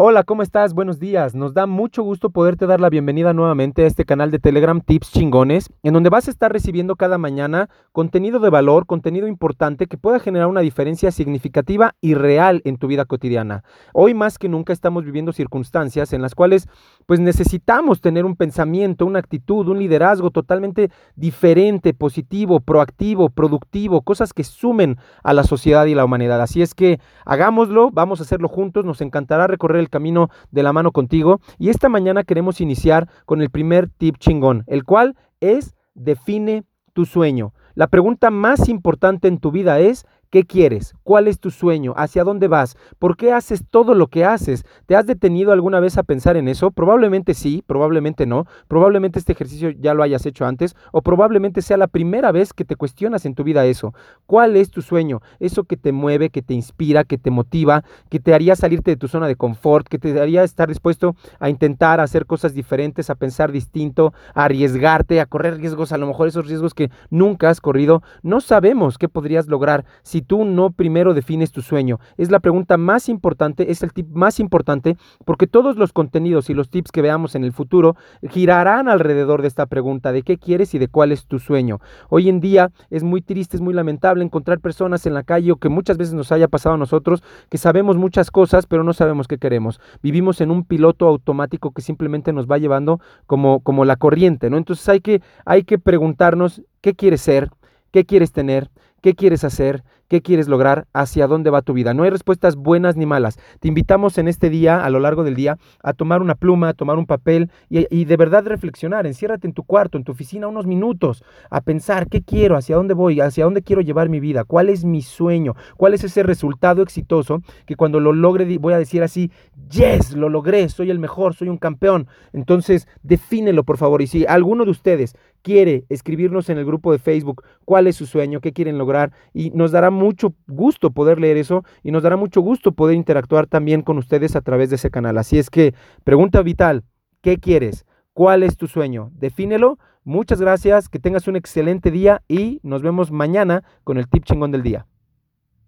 Hola, ¿cómo estás? Buenos días. Nos da mucho gusto poderte dar la bienvenida nuevamente a este canal de Telegram Tips Chingones, en donde vas a estar recibiendo cada mañana contenido de valor, contenido importante que pueda generar una diferencia significativa y real en tu vida cotidiana. Hoy más que nunca estamos viviendo circunstancias en las cuales pues necesitamos tener un pensamiento, una actitud, un liderazgo totalmente diferente, positivo, proactivo, productivo, cosas que sumen a la sociedad y la humanidad. Así es que hagámoslo, vamos a hacerlo juntos, nos encantará recorrer el camino de la mano contigo. Y esta mañana queremos iniciar con el primer tip chingón, el cual es define tu sueño. La pregunta más importante en tu vida es, ¿Qué quieres? ¿Cuál es tu sueño? ¿Hacia dónde vas? ¿Por qué haces todo lo que haces? ¿Te has detenido alguna vez a pensar en eso? Probablemente sí, probablemente no. Probablemente este ejercicio ya lo hayas hecho antes o probablemente sea la primera vez que te cuestionas en tu vida eso. ¿Cuál es tu sueño? Eso que te mueve, que te inspira, que te motiva, que te haría salirte de tu zona de confort, que te haría estar dispuesto a intentar hacer cosas diferentes, a pensar distinto, a arriesgarte, a correr riesgos, a lo mejor esos riesgos que nunca has corrido. No sabemos qué podrías lograr si si tú no primero defines tu sueño? Es la pregunta más importante, es el tip más importante, porque todos los contenidos y los tips que veamos en el futuro girarán alrededor de esta pregunta de qué quieres y de cuál es tu sueño. Hoy en día es muy triste, es muy lamentable encontrar personas en la calle o que muchas veces nos haya pasado a nosotros, que sabemos muchas cosas, pero no sabemos qué queremos. Vivimos en un piloto automático que simplemente nos va llevando como, como la corriente, ¿no? Entonces hay que, hay que preguntarnos qué quieres ser, qué quieres tener, qué quieres hacer, qué quieres lograr, hacia dónde va tu vida. No hay respuestas buenas ni malas. Te invitamos en este día, a lo largo del día, a tomar una pluma, a tomar un papel y, de verdad reflexionar. Enciérrate en tu cuarto, en tu oficina, unos minutos, a pensar qué quiero, hacia dónde voy, hacia dónde quiero llevar mi vida, cuál es mi sueño, cuál es ese resultado exitoso que cuando lo logre voy a decir así, yes, lo logré, soy el mejor, soy un campeón. Entonces, defínelo, por favor. Y si alguno de ustedes quiere escribirnos en el grupo de Facebook cuál es su sueño, qué quieren lograr y nos dará mucho gusto poder leer eso y nos dará mucho gusto poder interactuar también con ustedes a través de ese canal. Así es que pregunta vital, ¿qué quieres? ¿Cuál es tu sueño? Defínelo. Muchas gracias, que tengas un excelente día y nos vemos mañana con el tip chingón del día.